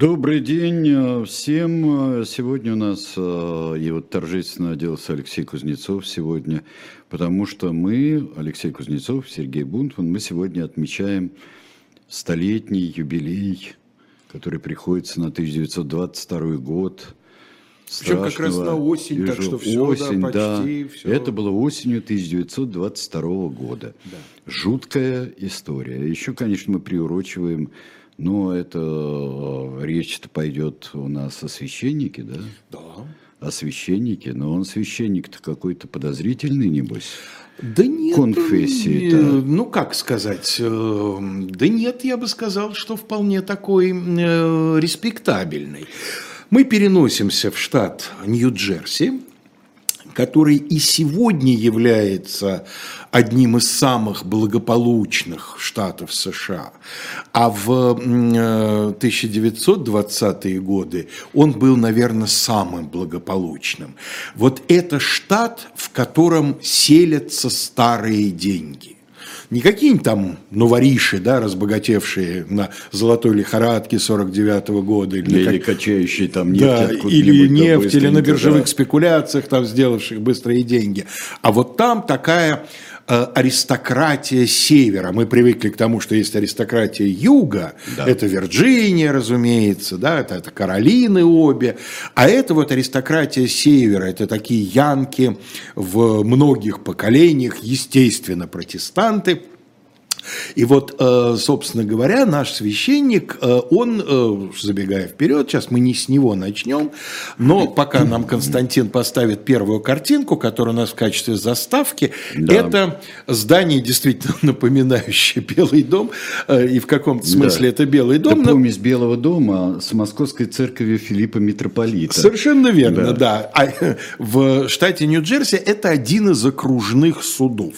Добрый день э, всем. Сегодня у нас э, и вот торжественно оделся Алексей Кузнецов сегодня, потому что мы, Алексей Кузнецов, Сергей Бунтман, мы сегодня отмечаем столетний юбилей, который приходится на 1922 год. Причем как раз на осень, так что все, осень, да, почти да. все. Это было осенью 1922 года. Да. Жуткая история. Еще, конечно, мы приурочиваем, но это э, речь-то пойдет у нас о священнике, да? Да. О священнике, но он священник-то какой-то подозрительный, небось. Да нет. Конфессии-то. э, Ну, как сказать, э, да нет, я бы сказал, что вполне такой э, респектабельный. Мы переносимся в штат Нью-Джерси, который и сегодня является одним из самых благополучных штатов США. А в м, э, 1920-е годы он был, наверное, самым благополучным. Вот это штат, в котором селятся старые деньги. Не какие-нибудь там новориши, да, разбогатевшие на золотой лихорадке 49 года. Или, Или как- качающий там нефть да, или нефть, или на биржевых да. спекуляциях, там, сделавших быстрые деньги. А вот там такая аристократия севера. Мы привыкли к тому, что есть аристократия юга. Да. Это Вирджиния, разумеется, да, это, это Каролины обе. А это вот аристократия севера. Это такие янки в многих поколениях, естественно, протестанты. И вот, э, собственно говоря, наш священник, э, он, э, забегая вперед, сейчас мы не с него начнем, но пока нам Константин поставит первую картинку, которая у нас в качестве заставки, Да. это здание, действительно напоминающее Белый дом, и в каком-то смысле это Белый Это дом. но- помесь Белого дома с Московской церковью Филиппа Митрополита. Совершенно верно, Да. да. А в штате Нью-Джерси это один из окружных судов.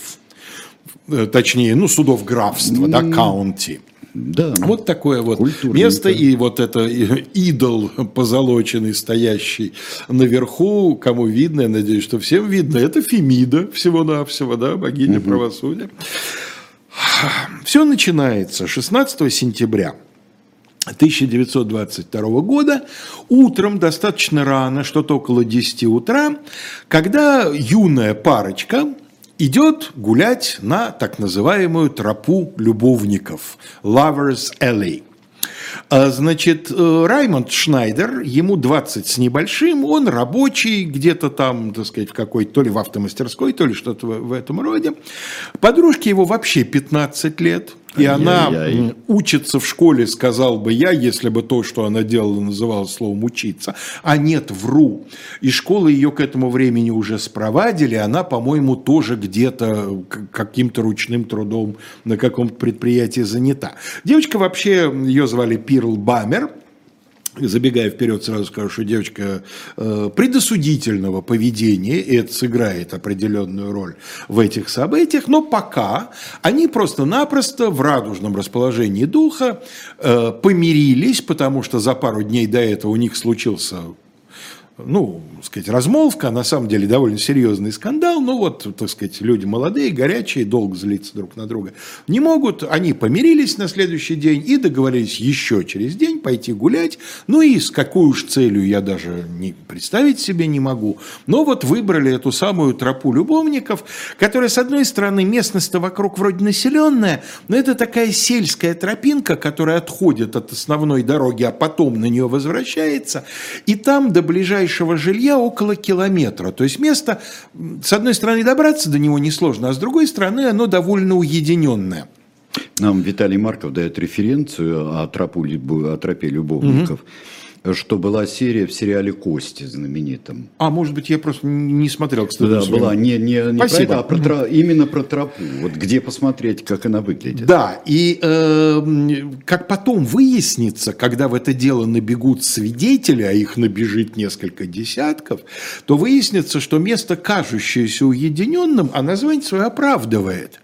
Э, Точнее, ну, судов графства, да, каунти. Да. Вот такое вот место, и вот это идол позолоченный, стоящий наверху, кому видно, я надеюсь, что всем видно, это Фемида всего-навсего, да, богиня правосудия. Все начинается 16 сентября 1922 года, утром, достаточно рано, что-то около 10 утра, когда юная парочка идет гулять на так называемую тропу любовников, Lovers Alley. А, Значит, э, Раймонд Шнайдер, ему 20 с небольшим, он рабочий где-то там, так сказать, в какой-то, то ли в автомастерской, то ли что-то в этом роде. Подружке его вообще 15 лет, и она учится в школе, сказал бы я, если бы то, что она делала, называлось словом «учиться». А нет, вру. И школы ее к этому времени уже спровадили, она, по-моему, тоже где-то каким-то ручным трудом на каком-то предприятии занята. Девочка вообще, ее звали Пирл Бамер, Забегая вперед, сразу скажу, что девочка э, предосудительного поведения, и это сыграет определенную роль в этих событиях, но пока они просто-напросто в радужном расположении духа э, помирились, потому что за пару дней до этого у них случился ну, так сказать, размолвка, а на самом деле довольно серьезный скандал, но вот, так сказать, люди молодые, горячие, долго злиться друг на друга не могут, они помирились на следующий день и договорились еще через день пойти гулять, ну и с какой уж целью я даже не представить себе не могу, но вот выбрали эту самую тропу любовников, которая, с одной стороны, местность-то вокруг вроде населенная, но это такая сельская тропинка, которая отходит от основной дороги, а потом на нее возвращается, и там до ближайшего жилья около километра. То есть место, с одной стороны, добраться до него несложно, а с другой стороны, оно довольно уединенное. Нам Виталий Марков дает референцию о, тропу, о тропе любовников, что была серия в сериале «Кости» знаменитом. А может быть, я просто не смотрел, кстати. Да, своему. была не, не, не про Спасибо. это, а про тро- именно про тропу. Вот где посмотреть, как она выглядит. Да, и э, как потом выяснится, когда в это дело набегут свидетели, а их набежит несколько десятков, то выяснится, что место, кажущееся уединенным, а название свое оправдывает.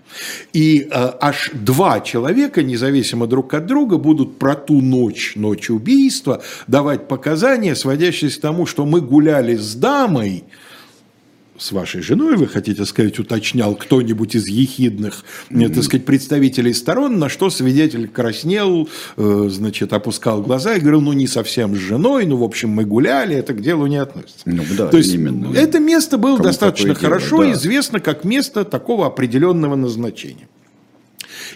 И э, аж два человека, независимо друг от друга, будут про ту ночь, ночь убийства, давать показания, сводящиеся к тому, что мы гуляли с дамой, с вашей женой, вы хотите сказать, уточнял кто-нибудь из ехидных, mm-hmm. так сказать, представителей сторон, на что свидетель краснел, э, значит, опускал глаза и говорил, ну, не совсем с женой, ну, в общем, мы гуляли, это к делу не относится. Ну, да, То есть, именно. это место было Кому достаточно хорошо дело, да. известно как место такого определенного назначения.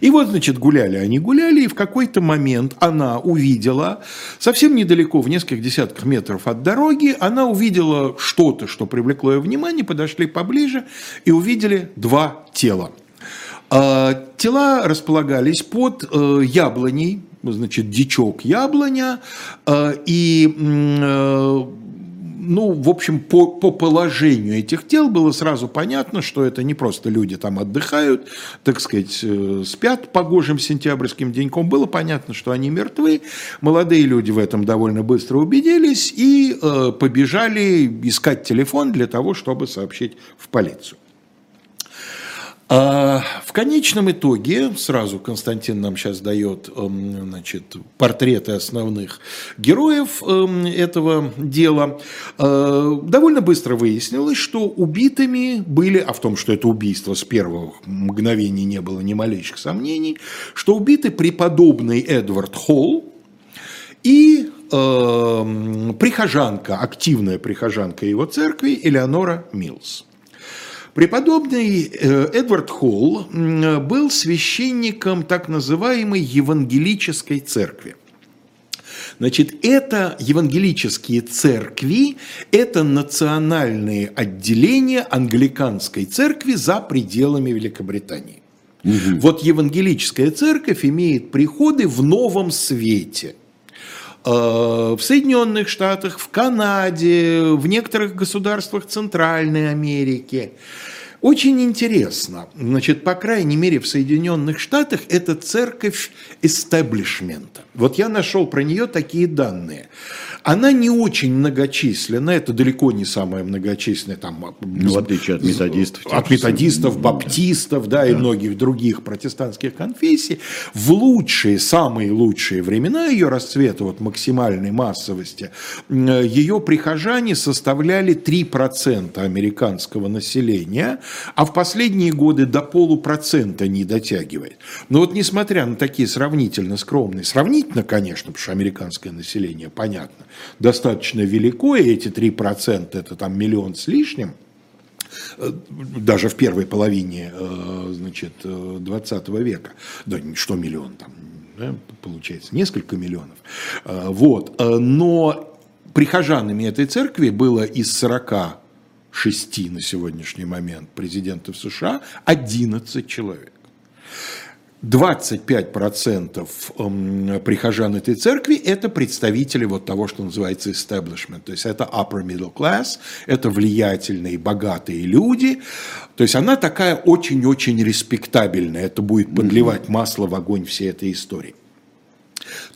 И вот, значит, гуляли они, гуляли, и в какой-то момент она увидела, совсем недалеко, в нескольких десятках метров от дороги, она увидела что-то, что привлекло ее внимание, подошли поближе и увидели два тела. А, тела располагались под э, яблоней, значит, дичок яблоня, э, и э, ну, в общем, по, по положению этих тел было сразу понятно, что это не просто люди там отдыхают, так сказать, э, спят погожим сентябрьским деньком. Было понятно, что они мертвы. Молодые люди в этом довольно быстро убедились и э, побежали искать телефон для того, чтобы сообщить в полицию. А в конечном итоге, сразу Константин нам сейчас дает эм, значит, портреты основных героев эм, этого дела, э, довольно быстро выяснилось, что убитыми были, а в том, что это убийство с первых мгновений не было ни малейших сомнений, что убиты преподобный Эдвард Холл и э, прихожанка, активная прихожанка его церкви Элеонора Милс. Преподобный э, Эдвард Холл был священником так называемой евангелической церкви. Значит, это евангелические церкви, это национальные отделения англиканской церкви за пределами Великобритании. Угу. Вот евангелическая церковь имеет приходы в новом свете – в Соединенных Штатах, в Канаде, в некоторых государствах Центральной Америки. Очень интересно, значит, по крайней мере в Соединенных Штатах это церковь эстаблишмента. Вот я нашел про нее такие данные. Она не очень многочисленна, это далеко не самая многочисленная, там, ну, в отличие от методистов. От методистов, баптистов, да, да, и многих других протестантских конфессий. В лучшие, самые лучшие времена ее расцвета, вот максимальной массовости, ее прихожане составляли 3% американского населения, а в последние годы до полупроцента не дотягивает. Но вот несмотря на такие сравнительно скромные, сравнительно, конечно, потому что американское население, понятно, достаточно велико, и эти 3% это там миллион с лишним, э, даже в первой половине э, значит, 20 э, века, да что миллион там, да, получается, несколько миллионов. Вот. Но прихожанами этой церкви было из 46 на сегодняшний момент президентов США 11 человек. 25% эм, прихожан этой церкви – это представители вот того, что называется establishment, то есть это upper middle class, это влиятельные, богатые люди, то есть она такая очень-очень респектабельная, это будет подливать масло в огонь всей этой истории.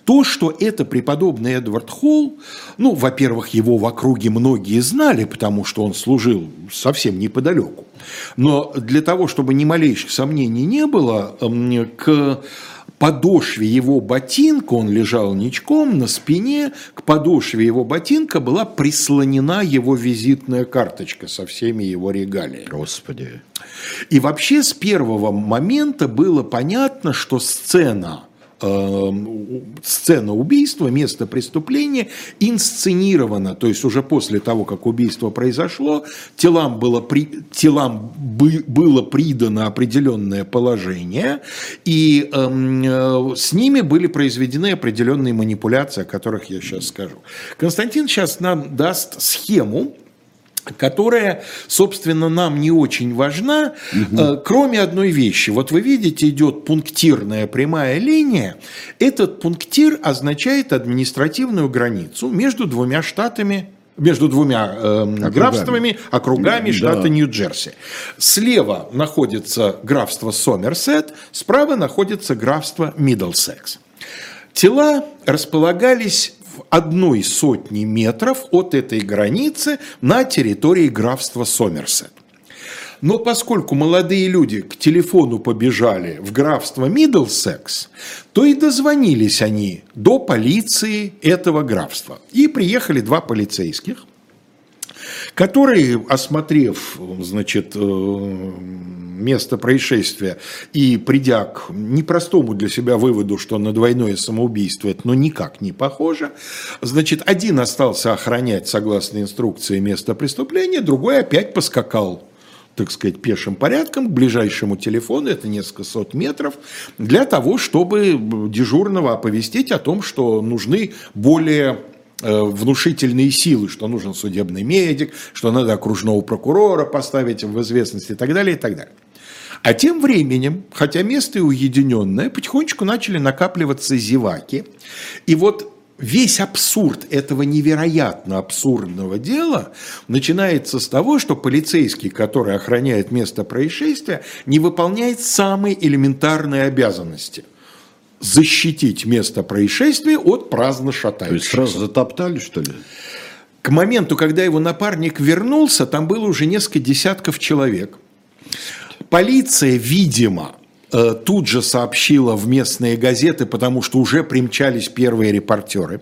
То, что это преподобный Эдвард Холл, ну, во-первых, его в округе многие знали, потому что он служил совсем неподалеку. Но для того, чтобы ни малейших сомнений не было, к подошве его ботинка, он лежал ничком на спине, к подошве его ботинка была прислонена его визитная карточка со всеми его регалиями. Господи. И вообще с первого момента было понятно, что сцена – сцена убийства, место преступления инсценирована, то есть уже после того, как убийство произошло, телам было, при, телам бы, было придано определенное положение, и э, с ними были произведены определенные манипуляции, о которых я сейчас скажу. Константин сейчас нам даст схему, которая, собственно, нам не очень важна, угу. кроме одной вещи. Вот вы видите, идет пунктирная прямая линия. Этот пунктир означает административную границу между двумя штатами между двумя э, округами. графствами, округами штата да. Нью-Джерси. Слева находится графство Сомерсет, справа находится графство Миддлсекс. Тела располагались одной сотни метров от этой границы на территории графства Сомерсет. Но поскольку молодые люди к телефону побежали в графство Миддлсекс, то и дозвонились они до полиции этого графства. И приехали два полицейских. Который, осмотрев, значит, э, место происшествия и придя к непростому для себя выводу, что на двойное самоубийство это ну, никак не похоже, значит, один остался охранять, согласно инструкции, место преступления, другой опять поскакал так сказать, пешим порядком к ближайшему телефону, это несколько сот метров, для того, чтобы дежурного оповестить о том, что нужны более внушительные силы, что нужен судебный медик, что надо окружного прокурора поставить в известность и так далее, и так далее. А тем временем, хотя место и уединенное, потихонечку начали накапливаться зеваки. И вот весь абсурд этого невероятно абсурдного дела начинается с того, что полицейский, который охраняет место происшествия, не выполняет самые элементарные обязанности – защитить место происшествия от праздно шатающихся. То есть сразу затоптали, что ли? К моменту, когда его напарник вернулся, там было уже несколько десятков человек. Полиция, видимо, Э, тут же сообщила в местные газеты, потому что уже примчались первые репортеры.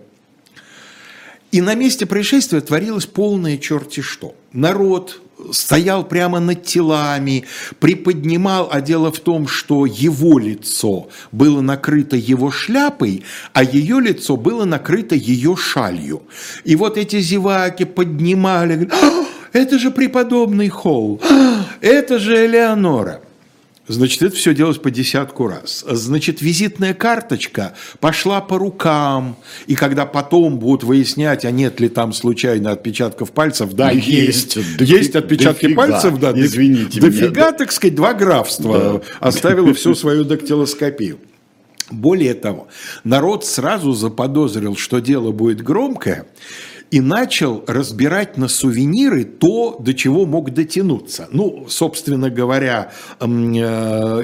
И на месте происшествия творилось полное черти что. Народ стоял прямо над телами, приподнимал, а дело в том, что его лицо было накрыто его шляпой, а ее лицо было накрыто ее шалью. И вот эти зеваки поднимали, говорят, «А, это же преподобный Холл, «А, это же Элеонора. Значит, это все делалось по десятку раз. Значит, визитная карточка пошла по рукам, и когда потом будут выяснять, а нет ли там случайно отпечатков пальцев, да, есть. Есть, есть отпечатки дофига, пальцев, да. Извините дофига, меня. так сказать, два графства. Да. Оставило всю свою дактилоскопию. Более того, народ сразу заподозрил, что дело будет громкое, и начал разбирать на сувениры то, до чего мог дотянуться. Ну, собственно говоря, э,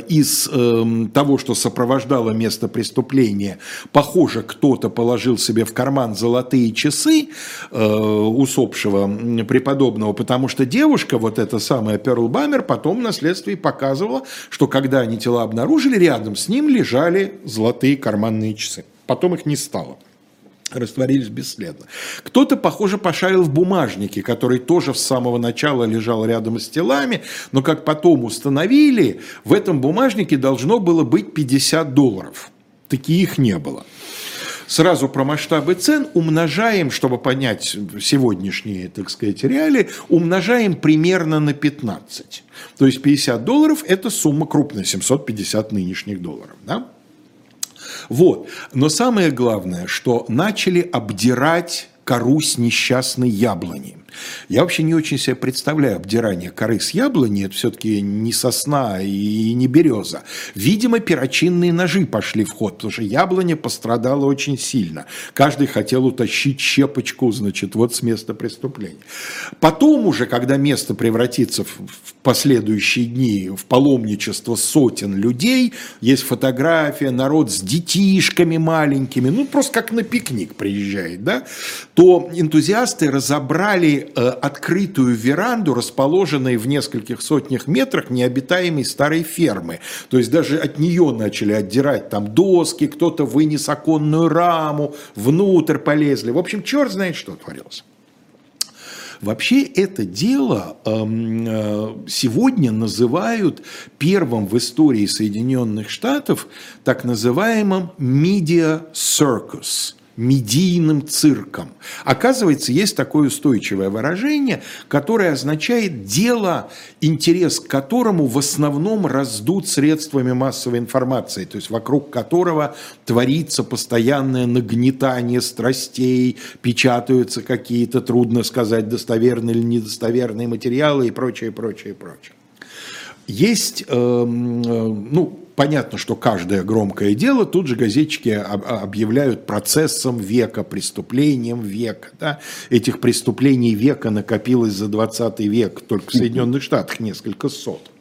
из эм, того, что сопровождало место преступления, похоже, кто-то положил себе в карман золотые часы э, усопшего преподобного, потому что девушка, вот эта самая Перл Бамер, потом на следствии показывала, что когда они тела обнаружили, рядом с ним лежали золотые карманные часы. Потом их не стало растворились бесследно. Кто-то, похоже, пошарил в бумажнике, который тоже с самого начала лежал рядом с телами, но, как потом установили, в этом бумажнике должно было быть 50 долларов. Таких не было. Сразу про масштабы цен умножаем, чтобы понять сегодняшние, так сказать, реалии, умножаем примерно на 15. То есть 50 долларов – это сумма крупная, 750 нынешних долларов. Да? Вот. Но самое главное, что начали обдирать кору с несчастной яблони. Я вообще не очень себе представляю обдирание коры с яблони, это все-таки не сосна и не береза. Видимо, перочинные ножи пошли в ход, потому что яблоня пострадала очень сильно. Каждый хотел утащить щепочку, значит, вот с места преступления. Потом уже, когда место превратится в последующие дни в паломничество сотен людей, есть фотография, народ с детишками маленькими, ну, просто как на пикник приезжает, да, то энтузиасты разобрали Э, открытую веранду, расположенной в нескольких сотнях метрах необитаемой старой фермы. То есть даже от нее начали отдирать там доски, кто-то вынес оконную раму, внутрь полезли. В общем, черт знает, что творилось. Вообще это дело эм, э, сегодня называют первым в истории Соединенных Штатов так называемым media circus – медийным цирком. Оказывается, есть такое устойчивое выражение, которое означает дело, интерес к которому в основном раздут средствами массовой информации, то есть вокруг которого творится постоянное нагнетание страстей, печатаются какие-то, трудно сказать, достоверные или недостоверные материалы и прочее, прочее, прочее. Есть, эм, э, ну, понятно, что каждое громкое дело тут же газетчики объявляют процессом века, преступлением века. Да? Этих преступлений века накопилось за 20 век только в Соединенных Штатах несколько сот.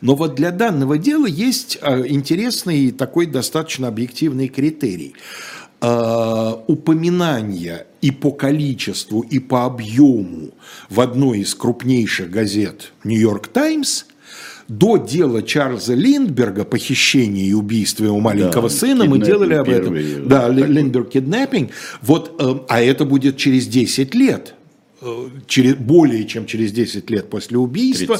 Но вот для данного дела есть э, интересный такой достаточно объективный критерий. Э, упоминания и по количеству, и по объему в одной из крупнейших газет «Нью-Йорк Таймс» до дела Чарльза Линдберга, похищения и убийства его маленького да, сына, мы делали об этом. Первый, да, Линдберг киднеппинг. Вот, э, а это будет через 10 лет. э, через, более чем через 10 лет после убийства.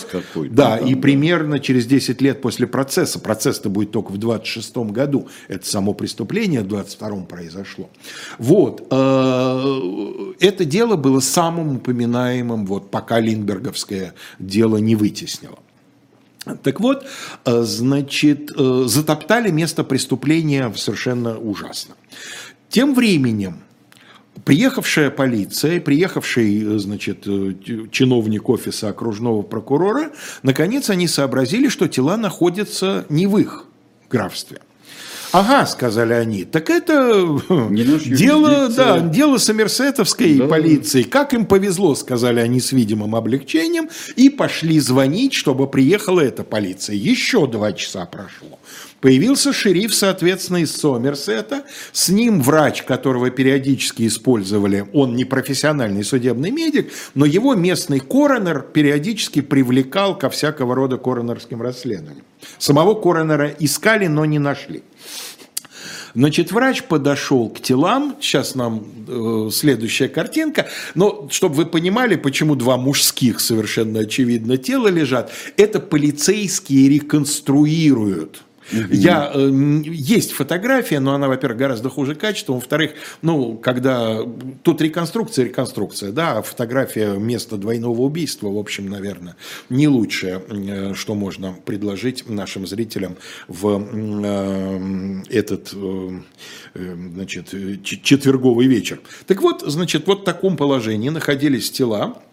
Да, и примерно через 10 лет после процесса. Процесс-то будет только в 26 году. Это само преступление в 22 произошло. Вот. Э, это дело было самым упоминаемым, вот, пока Линдберговское дело не вытеснило. Так вот, э, значит, затоптали место преступления совершенно ужасно. Тем временем Приехавшая полиция, приехавший, э, значит, э, чиновник офиса окружного прокурора, наконец они сообразили, что тела находятся не в их графстве. Ага, сказали они, так это дело, да, дело сомерсетовской да. полиции. Как им повезло, сказали они с видимым облегчением, и пошли звонить, чтобы приехала эта полиция. Еще два часа прошло. Появился шериф, соответственно, из Сомерсета. С ним врач, которого периодически использовали. Он не профессиональный судебный медик, но его местный коронер периодически привлекал ко всякого рода коронерским расследованиям. Самого коронера искали, но не нашли. Значит, врач подошел к телам, сейчас нам э, следующая картинка, но чтобы вы понимали, почему два мужских совершенно очевидно тела лежат, это полицейские реконструируют я, э, есть фотография, но она, во-первых, гораздо хуже качества, во-вторых, ну, когда тут реконструкция, реконструкция, да, а фотография места двойного убийства, в общем, наверное, не лучшее, э, что можно предложить нашим зрителям в э, этот, значит, четверговый вечер. Так вот, значит, вот в таком положении находились тела, Э,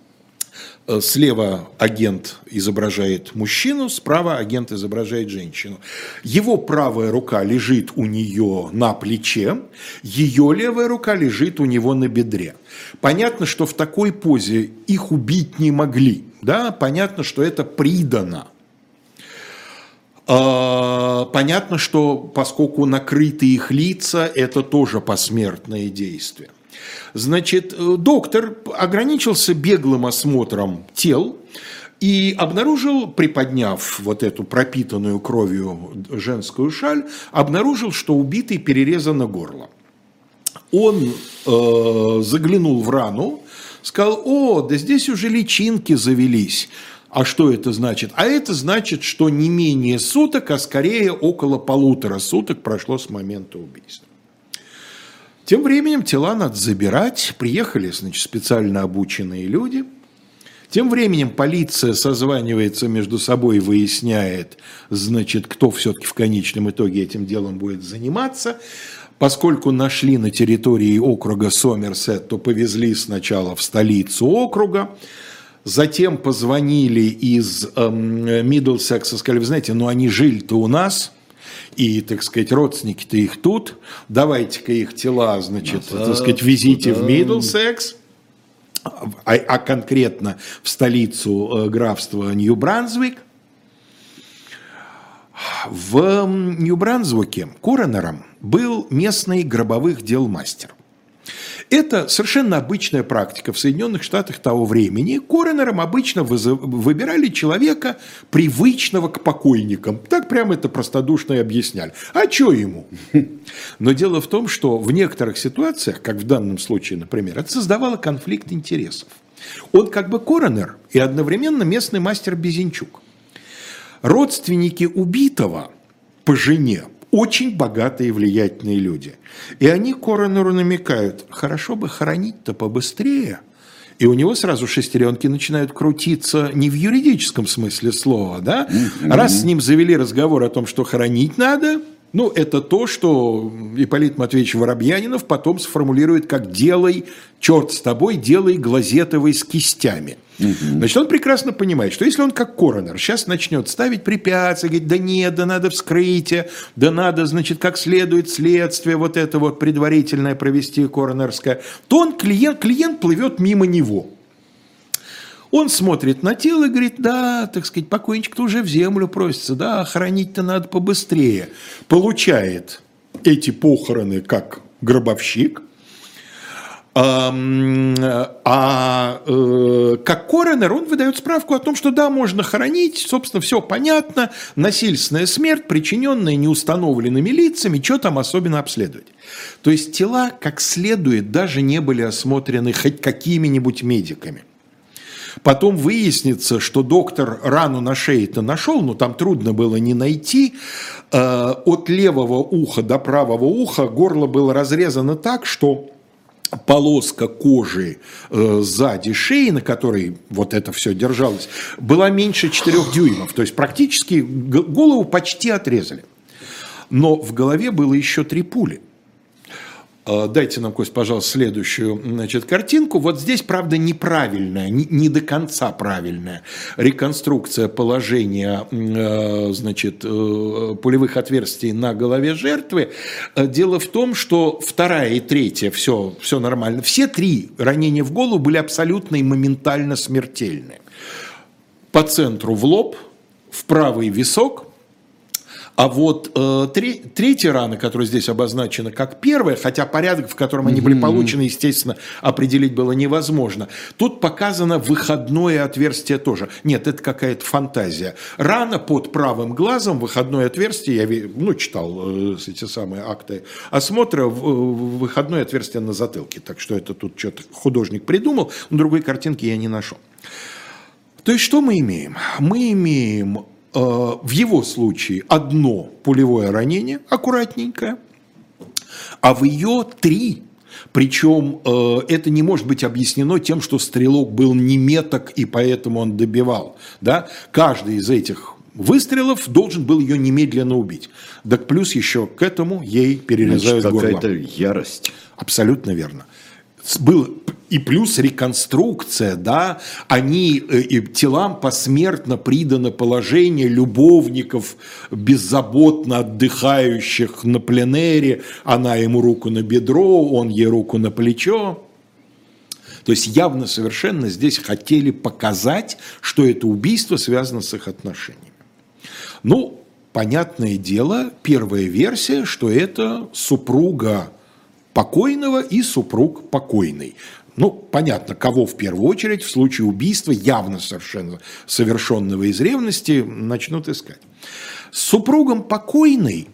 слева агент изображает мужчину, справа агент изображает женщину. Его правая рука лежит у нее на плече, ее левая рука лежит у него на бедре. Понятно, что в такой позе их убить не могли. Да? Понятно, что это придано. А, понятно, что поскольку накрыты их лица, это тоже посмертное действие. Значит, э, доктор ограничился беглым осмотром тел и обнаружил, приподняв вот эту пропитанную кровью женскую шаль, обнаружил, что убитый перерезано горло. Он э, заглянул в рану, сказал, о, да здесь уже личинки завелись. А что это значит? А это значит, что не менее суток, а скорее около полутора суток прошло с момента убийства. Тем временем тела надо забирать. Приехали, значит, специально обученные люди. Тем временем полиция созванивается между собой выясняет, значит, кто все-таки в конечном итоге этим делом будет заниматься. Поскольку нашли на территории округа Сомерсет, то повезли сначала в столицу округа, затем позвонили из эм, Миддлсекса, сказали, вы знаете, ну они жили-то у нас – и, так сказать, родственники-то их тут, давайте-ка их тела, значит, Назад, так сказать, везите туда. в Миддлсекс, а, а конкретно в столицу э, графства Нью-Бранзвик. В Нью-Бранзвике коронером был местный гробовых дел мастер – это совершенно обычная практика в Соединенных Штатах того времени. Коронером обычно выбирали человека, привычного к покойникам. Так прямо это простодушно и объясняли. А что ему? Но дело в том, что в некоторых ситуациях, как в данном случае, например, это создавало конфликт интересов. Он как бы коронер и одновременно местный мастер Безенчук. Родственники убитого по жене очень богатые и влиятельные люди. И они коронеру намекают, хорошо бы хоронить-то побыстрее. И у него сразу шестеренки начинают крутиться не в юридическом смысле слова, да? Раз с ним завели разговор о том, что хоронить надо – ну, это то, что Ипполит Матвеевич Воробьянинов потом сформулирует как «делай, черт с тобой, делай глазетовый с кистями». Угу. Значит, он прекрасно понимает, что если он как коронер сейчас начнет ставить препятствия, говорить, да нет, да надо вскрытие, да надо, значит, как следует следствие вот это вот предварительное провести коронерское, то он, клиент, клиент плывет мимо него. Он смотрит на тело и говорит, да, так сказать, покойничек-то уже в землю просится, да, хоронить-то надо побыстрее. Получает эти похороны как гробовщик, а, а э, как коронер, он выдает справку о том, что да, можно хоронить, собственно, все понятно, насильственная смерть, причиненная неустановленными лицами, что там особенно обследовать. То есть тела как следует даже не были осмотрены хоть какими-нибудь медиками. Потом выяснится, что доктор рану на шее-то нашел, но там трудно было не найти. Э, от левого уха до правого уха горло было разрезано так, что полоска кожи э, сзади шеи, на которой вот это все держалось, была меньше 4 дюймов. То есть практически голову почти отрезали. Но в голове было еще три пули. Э, дайте нам, Кость, пожалуйста, следующую значит, картинку. Вот здесь, правда, неправильная, не, не до конца правильная реконструкция положения э, значит, э, пулевых отверстий на голове жертвы. Дело в том, что вторая и третья, все, все нормально. Все три ранения в голову были абсолютно и моментально смертельны. По центру в лоб, в правый висок, а вот э, три, третья рана, которая здесь обозначена как первая, хотя порядок, в котором они были получены, естественно, определить было невозможно. Тут показано выходное отверстие тоже. Нет, это какая-то фантазия. Рана под правым глазом, выходное отверстие, я ну, читал э, эти самые акты осмотра, в, выходное отверстие на затылке. Так что это тут что-то художник придумал, но другой картинки я не нашел. То есть что мы имеем? Мы имеем Э, в его случае одно пулевое ранение, аккуратненькое, а в ее три. Причем э, это не может быть объяснено тем, что стрелок был не меток и поэтому он добивал. Да? Каждый из этих выстрелов должен был ее немедленно убить. Так плюс еще к этому ей перерезают Значит, горло. какая-то ярость. Абсолютно верно. Был и плюс реконструкция, да, они э, и телам посмертно придано положение любовников, беззаботно отдыхающих на пленэре, она ему руку на бедро, он ей руку на плечо. То есть явно совершенно здесь хотели показать, что это убийство связано с их отношениями. Ну, понятное дело, первая версия, что это супруга покойного и супруг покойный. Ну, понятно, кого в первую очередь в случае убийства, явно совершенно совершенного из ревности, начнут искать. С супругом покойной,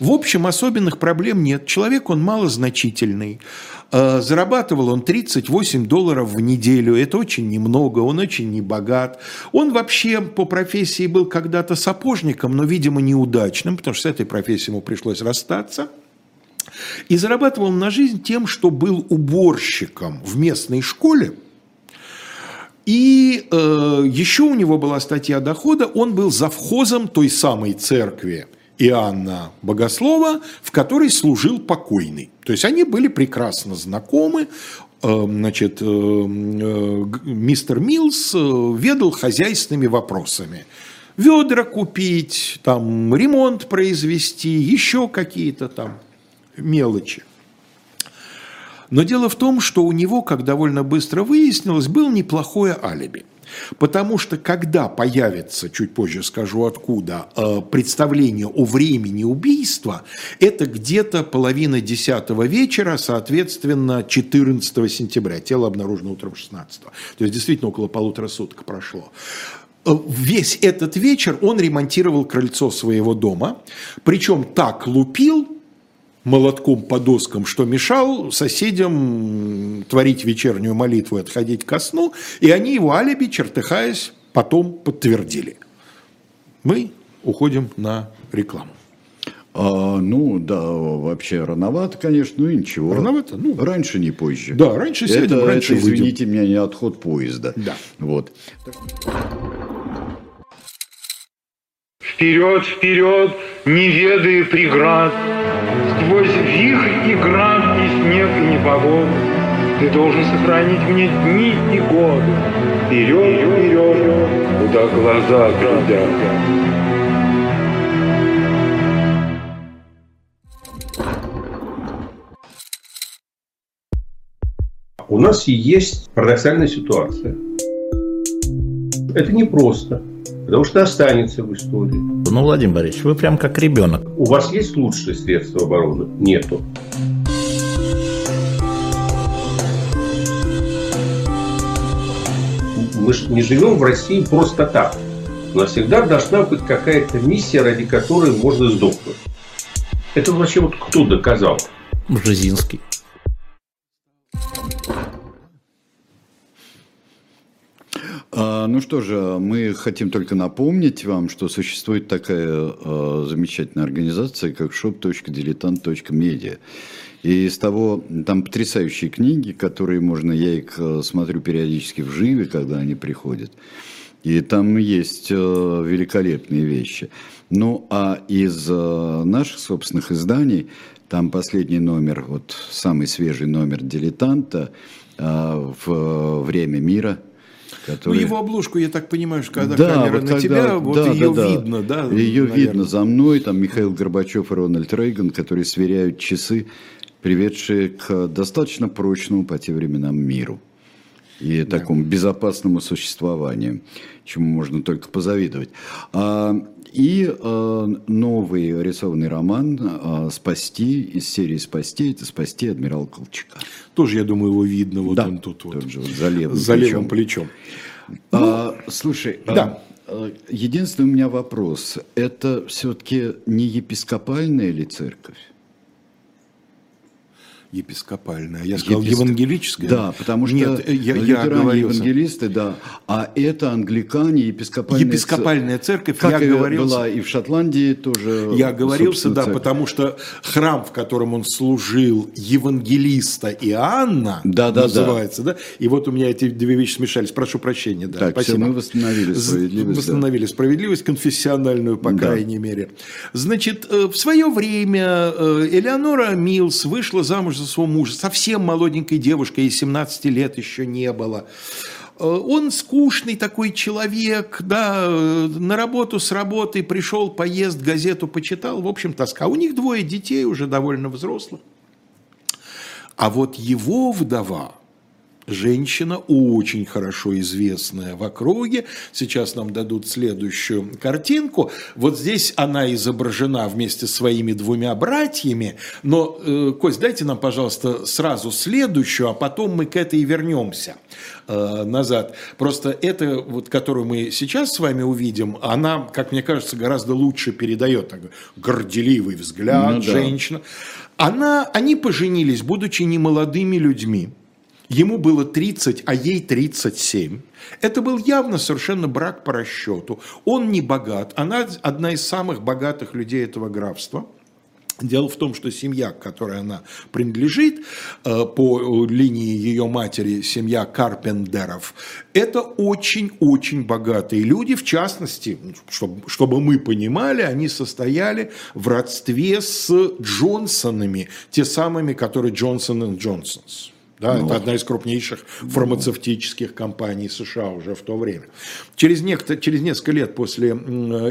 в общем, особенных проблем нет. Человек он малозначительный. Э, зарабатывал он 38 долларов в неделю, это очень немного, он очень небогат. Он вообще по профессии был когда-то сапожником, но, видимо, неудачным, потому что с этой профессией ему пришлось расстаться – и зарабатывал на жизнь тем, что был уборщиком в местной школе. И э, еще у него была статья дохода, он был завхозом той самой церкви Иоанна Богослова, в которой служил покойный. То есть они были прекрасно знакомы, э, значит, э, э, мистер Милс ведал хозяйственными вопросами. Ведра купить, там, ремонт произвести, еще какие-то там мелочи. Но дело в том, что у него, как довольно быстро выяснилось, было неплохое алиби. Потому что когда появится, чуть позже скажу откуда, э, представление о времени убийства, это где-то половина десятого вечера, соответственно, 14 сентября. Тело обнаружено утром 16. То есть действительно около полутора суток прошло э, весь этот вечер он ремонтировал крыльцо своего дома, причем так лупил, молотком по доскам, что мешал соседям творить вечернюю молитву и отходить ко сну, и они его алиби, чертыхаясь, потом подтвердили. Мы уходим на рекламу. А, ну, да, вообще рановато, конечно, ну и ничего. Рановато? Ну, раньше, не позже. Да, раньше сядем, это, раньше это, извините меня, не отход поезда. Да. Вот. Вперед, вперед, не ведая преград, непогоду, Ты должен сохранить мне дни и годы. Вперед, вперед, куда глаза глядят. У нас есть парадоксальная ситуация. Это непросто потому что останется в истории. Ну, Владимир Борисович, вы прям как ребенок. У вас есть лучшие средства обороны? Нету. Мы же не живем в России просто так. У нас всегда должна быть какая-то миссия, ради которой можно сдохнуть. Это вообще вот кто доказал? Бжезинский. А, ну что же, мы хотим только напомнить вам, что существует такая а, замечательная организация, как shop.diletant.media. И из того, там потрясающие книги, которые можно, я их а, смотрю периодически в живе, когда они приходят. И там есть а, великолепные вещи. Ну, а из а, наших собственных изданий, там последний номер, вот самый свежий номер «Дилетанта» в «Время мира», который... Ну, его обложку, я так понимаю, что когда да, камера вот на когда, тебя, вот да, ее да, видно, да? Ее наверное. видно за мной, там Михаил Горбачев и Рональд Рейган, которые сверяют часы, приведшие к достаточно прочному по тем временам миру и да. такому безопасному существованию, чему можно только позавидовать. А, и а, новый рисованный роман а, «Спасти» из серии «Спасти» – это «Спасти адмирал Колчака». Тоже, я думаю, его видно, вот да, он тут вот. же, вот за левым за плечом. Левым плечом. А, слушай, да. а, единственный у меня вопрос. Это все-таки не епископальная ли церковь? Епископальная. Я сказал Еписк... евангелическая. Да, потому что Нет, я, я говорился... евангелисты, да, а это англикане, епископальная, епископальная церковь. Как я говорился... была и в Шотландии тоже. Я говорился, да, церковь. потому что храм, в котором он служил, евангелиста Иоанна, да, да, называется, да. да, и вот у меня эти две вещи смешались. Прошу прощения, да. Так, спасибо. Все, мы восстановили справедливость. Восстановили да. справедливость конфессиональную, по да. крайней мере. Значит, э, в свое время э, Элеонора Милс вышла замуж за своего мужа, совсем молоденькой девушкой, ей 17 лет еще не было. Э, он скучный такой человек, да, на работу с работы пришел, поезд, газету почитал, в общем, тоска. У них двое детей уже довольно взрослых. А вот его вдова, женщина, очень хорошо известная в округе. Сейчас нам дадут следующую картинку. Вот здесь она изображена вместе с своими двумя братьями. Но, э, Кость, дайте нам, пожалуйста, сразу следующую, а потом мы к этой вернемся э, назад. Просто эта, вот, которую мы сейчас с вами увидим, она, как мне кажется, гораздо лучше передает так, горделивый взгляд ну, да. женщина. Она, они поженились, будучи немолодыми людьми. Ему было 30, а ей 37. Это был явно совершенно брак по расчету. Он не богат, она одна из самых богатых людей этого графства. Дело в том, что семья, к которой она принадлежит, э, по линии ее матери, семья Карпендеров, это очень-очень богатые люди. В частности, чтобы, мы понимали, они состояли в родстве с Джонсонами, те самыми, которые Джонсон и Джонсонс. Да, ну, это одна из крупнейших фармацевтических компаний США уже в то время. Через, некто, через несколько лет после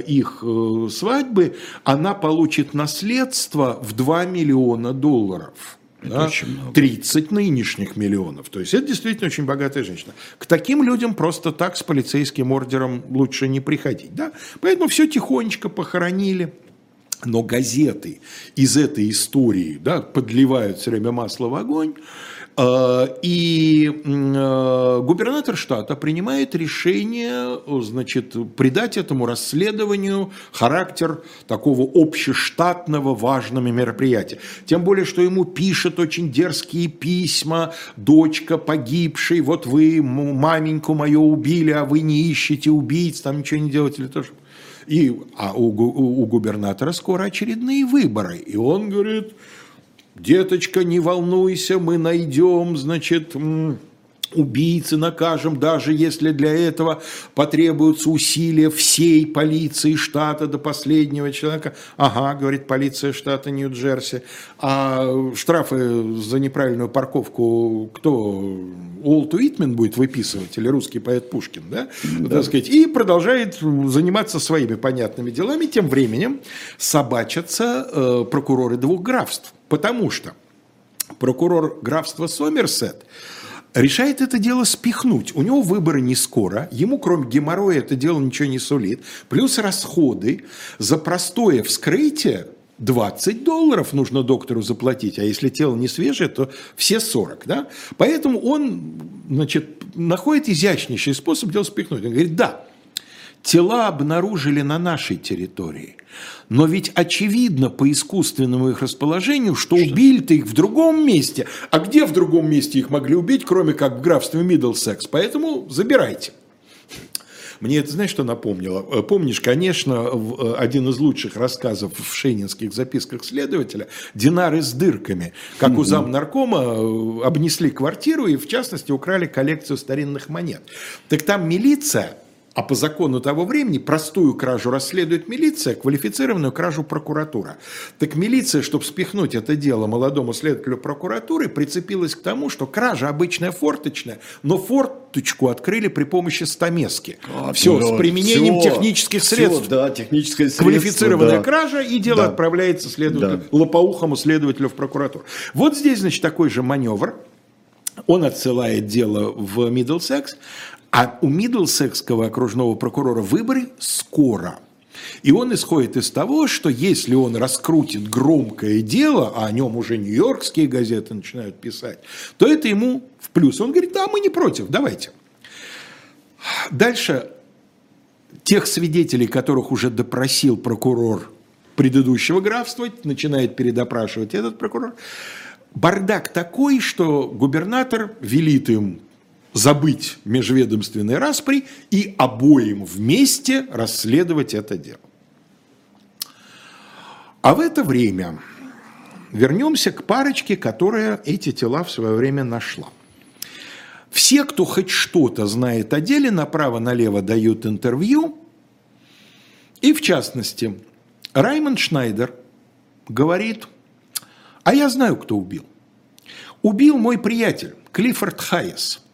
их э, свадьбы она получит наследство в 2 миллиона долларов. да, 30 нынешних миллионов. То есть это действительно очень богатая женщина. К таким людям просто так с полицейским ордером лучше не приходить. Да? Поэтому все тихонечко похоронили. Но газеты из этой истории да, подливают все время масло в огонь. Э, и э, губернатор штата принимает решение значит, придать этому расследованию характер такого общештатного важного мероприятия. Тем более, что ему пишет очень дерзкие письма, дочка погибшей, вот вы маменьку мою убили, а вы не ищете убийц, там ничего не делаете или тоже. И, а у, у губернатора скоро очередные выборы. И он говорит, деточка, не волнуйся, мы найдем, значит, убийцы накажем, даже если для этого потребуются усилия всей полиции штата до последнего человека. Ага, говорит полиция штата Нью-Джерси. А штрафы за неправильную парковку кто? Уолт Уитмен будет выписывать или русский поэт Пушкин, да? да. Так сказать, и продолжает заниматься своими понятными делами. Тем временем собачатся э, прокуроры двух графств. Потому что прокурор графства Сомерсет решает это дело спихнуть. У него выборы не скоро, ему кроме геморроя это дело ничего не сулит. Плюс расходы за простое вскрытие 20 долларов нужно доктору заплатить, а если тело не свежее, то все 40. Да? Поэтому он значит, находит изящнейший способ дело спихнуть. Он говорит, да, тела обнаружили на нашей территории, но ведь очевидно по искусственному их расположению, что, что? убили-то их в другом месте. А где в другом месте их могли убить, кроме как в графстве Миддлсекс? Поэтому забирайте. Мне это, знаешь, что напомнило? Э, помнишь, конечно, э, один из лучших рассказов в шейнинских записках следователя «Динары с дырками», как у замнаркома э, обнесли квартиру и, в частности, украли коллекцию старинных монет. Так там милиция а по закону того времени простую кражу расследует милиция, квалифицированную кражу прокуратура. Так милиция, чтобы спихнуть это дело молодому следователю прокуратуры, прицепилась к тому, что кража обычная форточная, но форточку открыли при помощи стамески. А, все, да, с применением все, технических средств. Все, да, техническое средство, Квалифицированная да. кража, и дело да. отправляется следователю, да. лопоухому следователю в прокуратуру. Вот здесь, значит, такой же маневр. Он отсылает дело в Миддлсекс, а у Миддлсекского окружного прокурора выборы скоро. И он исходит из того, что если он раскрутит громкое дело, а о нем уже нью-йоркские газеты начинают писать, то это ему в плюс. Он говорит, да, мы не против, давайте. Дальше тех свидетелей, которых уже допросил прокурор предыдущего графства, начинает передопрашивать этот прокурор. Бардак такой, что губернатор велит им забыть межведомственные распри и обоим вместе расследовать это дело. А в это время вернемся к парочке, которая эти тела в свое время нашла. Все, кто хоть что-то знает о деле, направо-налево дают интервью. И в частности, Раймонд Шнайдер говорит, а я знаю, кто убил. Убил мой приятель Клиффорд Хайес –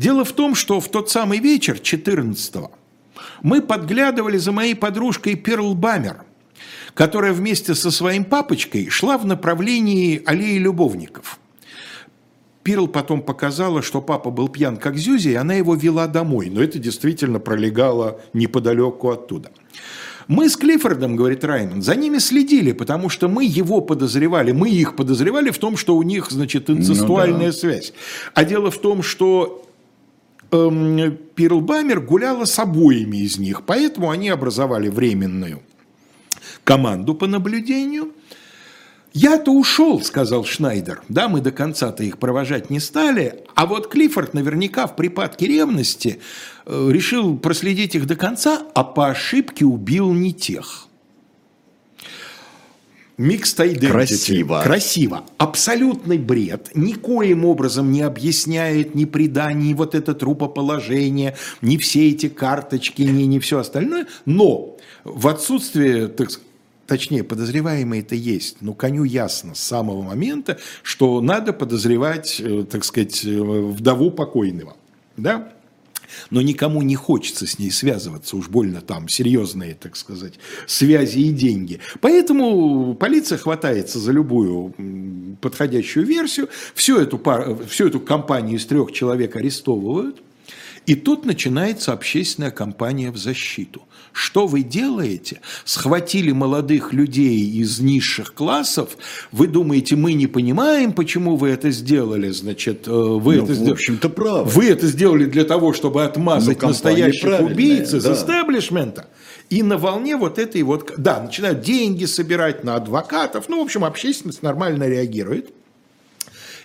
Дело в том, что в тот самый вечер, 14-го, мы подглядывали за моей подружкой Перл Бамер, которая вместе со своим папочкой шла в направлении аллеи любовников. Перл потом показала, что папа был пьян как Зюзи, и она его вела домой, но это действительно пролегало неподалеку оттуда. Мы с Клиффордом, говорит Раймонд, за ними следили, потому что мы его подозревали, мы их подозревали в том, что у них, значит, инцестуальная ну, да. связь. А дело в том, что Пирлбамер гуляла с обоими из них, поэтому они образовали временную команду по наблюдению. «Я-то ушел», – сказал Шнайдер. «Да, мы до конца-то их провожать не стали, а вот Клиффорд наверняка в припадке ревности э, решил проследить их до конца, а по ошибке убил не тех». Mixed identity. Красиво. Красиво. Абсолютный бред. Никоим образом не объясняет ни преданий, вот это трупоположение, ни все эти карточки, ни, ни все остальное. Но в отсутствие, так точнее, подозреваемый это есть, но коню ясно с самого момента, что надо подозревать, э, так сказать, э, вдову покойного. Да? Но никому не хочется с ней связываться, уж больно там серьезные, так сказать, связи и деньги. Поэтому полиция хватается за любую подходящую версию, всю эту, пар, всю эту компанию из трех человек арестовывают, и тут начинается общественная кампания в защиту. Что вы делаете? Схватили молодых людей из низших классов. Вы думаете, мы не понимаем, почему вы это сделали? Значит, э, вы ну, это в общем-то правы. Вы это сделали для того, чтобы отмазать ну, настоящих убийц из да. истеблишмента. И на волне вот этой вот, да, начинают деньги собирать на адвокатов. Ну, в общем, общественность нормально реагирует.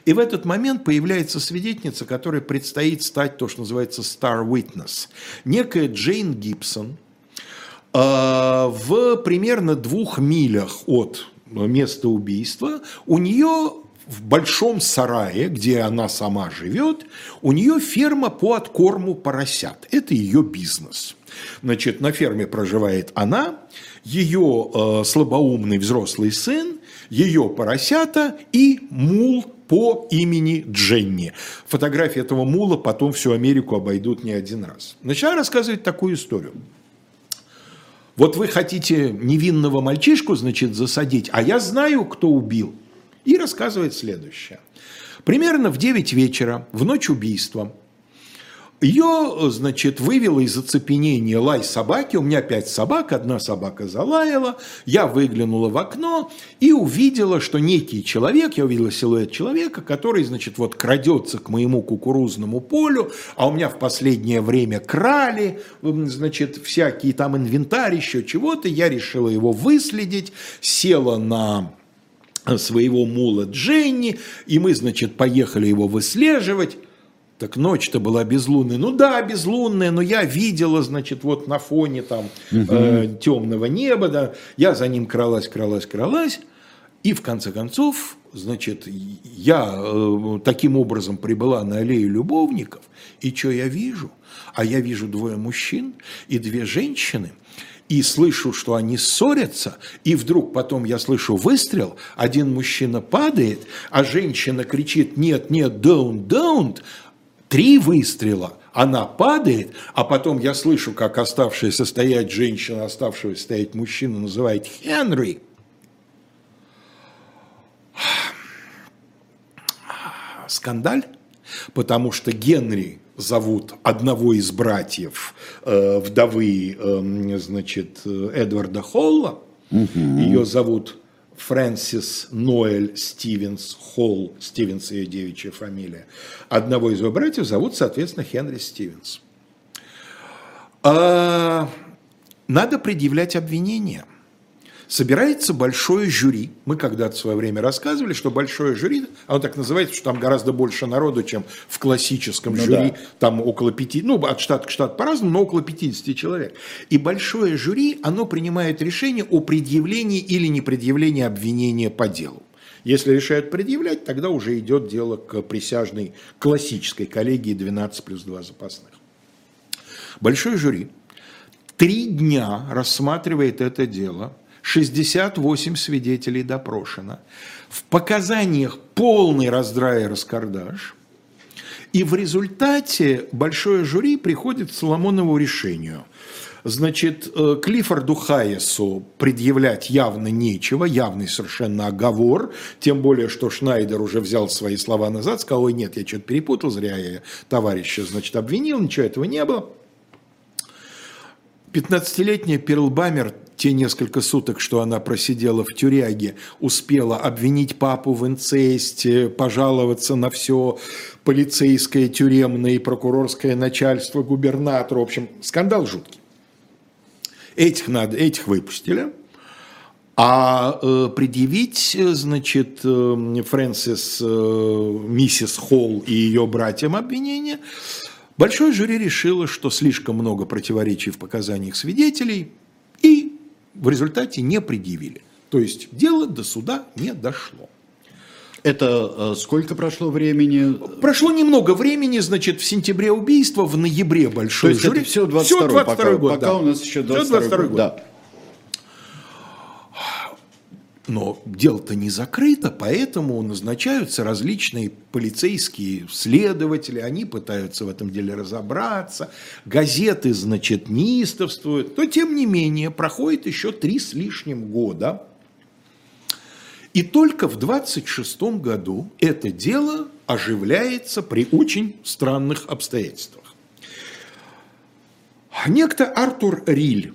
И в этот момент появляется свидетельница, которой предстоит стать то, что называется star witness. Некая Джейн Гибсон, а, в примерно двух милях от места убийства у нее в большом сарае, где она сама живет, у нее ферма по откорму поросят. Это ее бизнес. Значит, на ферме проживает она, ее э, слабоумный взрослый сын, ее поросята и мул по имени Дженни. Фотографии этого мула потом всю Америку обойдут не один раз. Начала рассказывать такую историю. Вот вы хотите невинного мальчишку, значит, засадить, а я знаю, кто убил. И рассказывает следующее. Примерно в 9 вечера, в ночь убийства, Ее, значит, вывело из оцепенения лай собаки. У меня пять собак, одна собака залаяла. Я выглянула в окно и увидела, что некий человек, я увидела силуэт человека, который, значит, вот крадется к моему кукурузному полю, а у меня в последнее время крали, значит, всякие там инвентарь, еще чего-то. Я решила его выследить, села на своего мула Дженни, и мы, значит, поехали его выслеживать. Так ночь-то была безлунная. Ну да, безлунная, но я видела, значит, вот на фоне там э, темного неба, да, я за ним кралась, кралась, кралась. И в конце концов, значит, я э, таким образом прибыла на аллею любовников, и что я вижу? А я вижу двое мужчин и две женщины, и слышу, что они ссорятся, и вдруг потом я слышу выстрел, один мужчина падает, а женщина кричит «нет, нет, don't, don't», Три выстрела, она падает, а потом я слышу, как оставшаяся стоять женщина, оставшегося стоять мужчина называет Хенри. Скандаль, потому что Генри зовут одного из братьев э, вдовы, э, значит, Эдварда Холла. Угу. Ее зовут Фрэнсис Ноэль Стивенс Холл, Стивенс ее девичья фамилия. Одного из его братьев зовут, соответственно, Хенри Стивенс. А, надо предъявлять обвинения – собирается большое жюри. Мы когда-то в свое время рассказывали, что большое жюри, оно так называется, что там гораздо больше народу, чем в классическом ну, жюри, да. там около пяти, ну, от штата к штату по-разному, но около 50 человек. И большое жюри, оно принимает решение о предъявлении или не предъявлении обвинения по делу. Если решают предъявлять, тогда уже идет дело к присяжной классической коллегии 12 плюс 2 запасных. Большое жюри три дня рассматривает это дело – 68 свидетелей допрошено. В показаниях полный раздрай и раскардаш. И в результате большое жюри приходит к Соломонову решению. Значит, э, Клиффорду Хайесу предъявлять явно нечего, явный совершенно оговор, тем более, что Шнайдер уже взял свои слова назад, сказал, ой, нет, я что-то перепутал, зря я товарища, значит, обвинил, ничего этого не было. 15-летняя Перл Бамер те несколько суток, что она просидела в тюряге, успела обвинить папу в инцесте, пожаловаться на все полицейское, тюремное и прокурорское начальство, губернатора. В общем, скандал жуткий. Этих, надо, этих выпустили. А э, предъявить, значит, э, Фрэнсис, э, миссис Холл и ее братьям обвинение, большое жюри решило, что слишком много противоречий в показаниях свидетелей, и в результате не предъявили. То есть дело до суда не дошло. Это э, сколько прошло времени? Прошло немного времени, значит, в сентябре убийство, в ноябре большое То есть жюри. это все 22, все 22 пока, год, пока да. у нас еще 22, 22 год. Да. Но дело-то не закрыто, поэтому назначаются различные полицейские следователи, они пытаются в этом деле разобраться, газеты, значит, неистовствуют. Но, тем не менее, проходит еще три с лишним года, и только в 26 году это дело оживляется при очень странных обстоятельствах. Некто Артур Риль,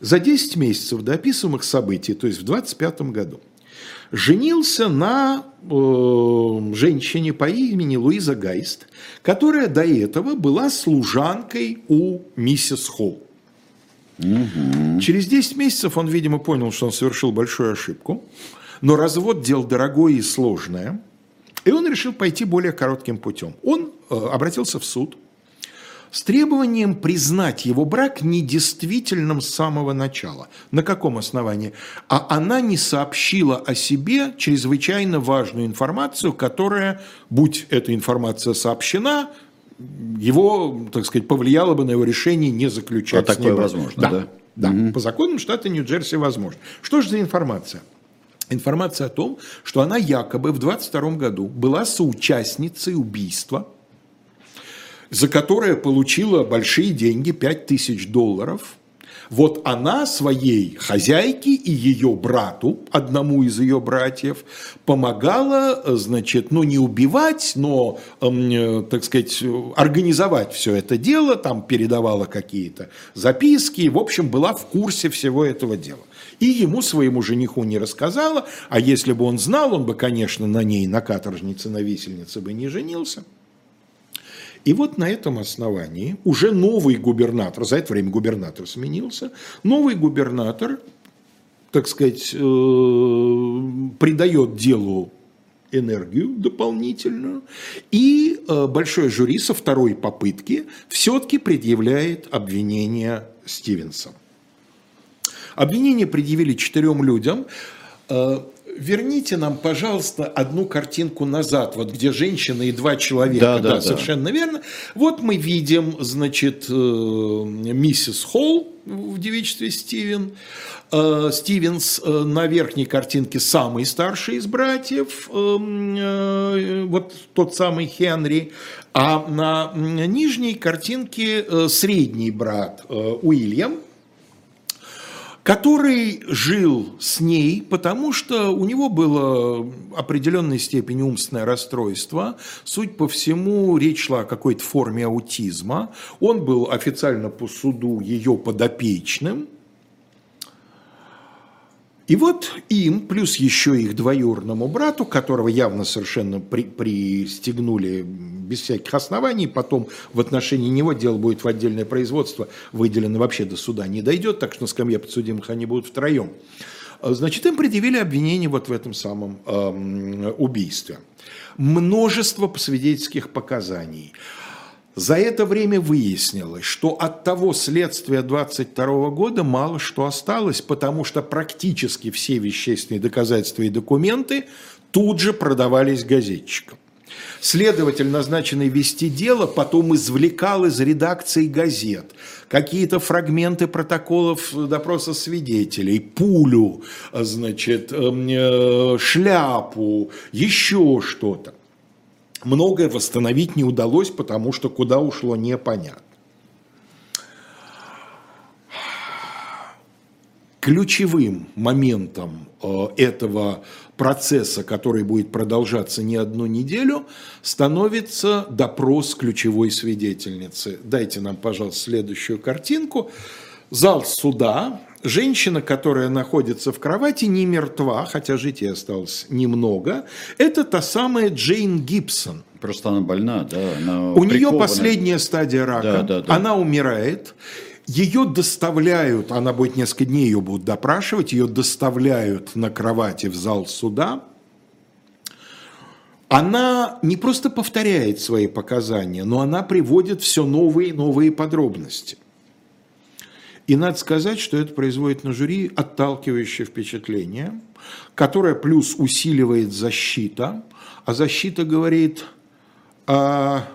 за 10 месяцев до описываемых событий, то есть в 25 году, женился на э, женщине по имени Луиза Гайст, которая до этого была служанкой у миссис Холл. Угу. Через 10 месяцев он, видимо, понял, что он совершил большую ошибку, но развод дел дорогое и сложное, и он решил пойти более коротким путем. Он э, обратился в суд – с требованием признать его брак недействительным с самого начала. На каком основании? А она не сообщила о себе чрезвычайно важную информацию, которая, будь эта информация сообщена, его, так сказать, повлияло бы на его решение не заключать а такое возможно, да? Да, да. Угу. по законам штата Нью-Джерси возможно. Что же за информация? Информация о том, что она якобы в 22 году была соучастницей убийства за которое получила большие деньги, 5000 долларов, Вот она своей хозяйке и ее брату, одному из ее братьев, помогала, значит, ну не убивать, но, э, так сказать, организовать все это дело, там передавала какие-то записки, в общем, была в курсе всего этого дела. И ему, своему жениху, не рассказала, а если бы он знал, он бы, конечно, на ней, на каторжнице, на висельнице бы не женился. И вот на этом основании уже новый губернатор, за это время губернатор сменился, новый губернатор, так сказать, э, придает делу энергию дополнительную, и э, большой жюри со второй попытки все-таки предъявляет обвинение Стивенса. Обвинение предъявили четырем людям. Э, верните нам, пожалуйста, одну картинку назад, вот где женщина и два человека. Да, да, да, совершенно верно. Вот мы видим, значит, э, миссис Холл в девичестве Стивен. Э, Стивенс на верхней картинке самый старший из братьев, вот тот самый Хенри, а на нижней картинке средний брат Уильям, который жил с ней, потому что у него было определенной степени умственное расстройство. Суть по всему, речь шла о какой-то форме аутизма. Он был официально по суду ее подопечным – и вот им, плюс еще их двоюродному брату, которого явно совершенно при, пристегнули без всяких оснований, потом в отношении него дело будет в отдельное производство, выделено вообще до суда не дойдет, так что на скамье подсудимых они будут втроем. Значит, им предъявили обвинение вот в этом самом э, убийстве. Множество свидетельских показаний. За это время выяснилось, что от того следствия 22 года мало что осталось, потому что практически все вещественные доказательства и документы тут же продавались газетчикам. Следователь, назначенный вести дело, потом извлекал из редакции газет какие-то фрагменты протоколов допроса свидетелей, пулю, значит, эм, э, шляпу, еще что-то. Многое восстановить не удалось, потому что куда ушло непонятно. Ключевым моментом э, этого процесса, который будет продолжаться не одну неделю, становится допрос ключевой свидетельницы. Дайте нам, пожалуйста, следующую картинку. Зал суда, женщина, которая находится в кровати, не мертва, хотя жить ей осталось немного. Это та самая Джейн Гибсон. Просто она больна, да? Она У нее последняя стадия рака. Да, да, да. Она умирает. Ее доставляют, она будет несколько дней ее будут допрашивать, ее доставляют на кровати в зал суда. Она не просто повторяет свои показания, но она приводит все новые и новые подробности – и надо сказать, что это производит на жюри отталкивающее впечатление, которое плюс усиливает защита, а защита говорит, а,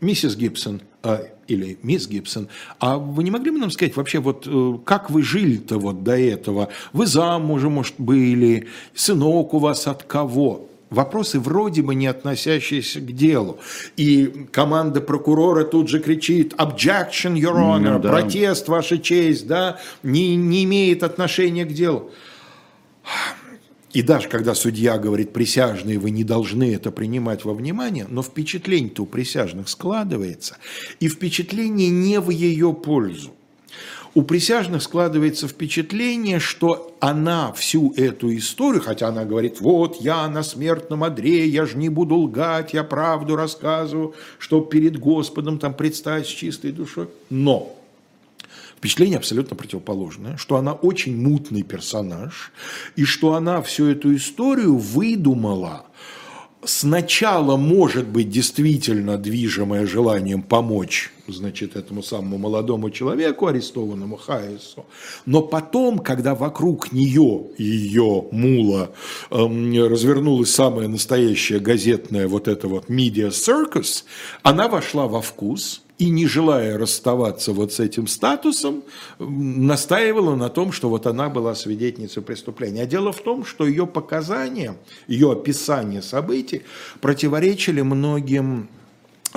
миссис Гибсон, а, или мисс Гибсон, а вы не могли бы нам сказать вообще, вот э, как вы жили-то вот до этого? Вы замужем, может, были, сынок у вас от кого? Вопросы вроде бы не относящиеся к делу. И команда прокурора тут же кричит «Objection, Your Honor», ну, да. «Протест, Ваша честь», да, не, не имеет отношения к делу. И даже когда судья говорит, присяжные, вы не должны это принимать во внимание, но впечатление-то у присяжных складывается, и впечатление не в ее пользу у присяжных складывается впечатление, что она всю эту историю, хотя она говорит, вот я на смертном одре, я же не буду лгать, я правду рассказываю, чтобы перед Господом там предстать с чистой душой. Но впечатление абсолютно противоположное, что она очень мутный персонаж, и что она всю эту историю выдумала – сначала может быть действительно движимое желанием помочь значит, этому самому молодому человеку, арестованному Хайесу, но потом, когда вокруг нее ее мула эм, развернулась самая настоящая газетная вот эта вот media circus, она вошла во вкус, и не желая расставаться вот с этим статусом, настаивала на том, что вот она была свидетельницей преступления. А дело в том, что ее показания, ее описание событий противоречили многим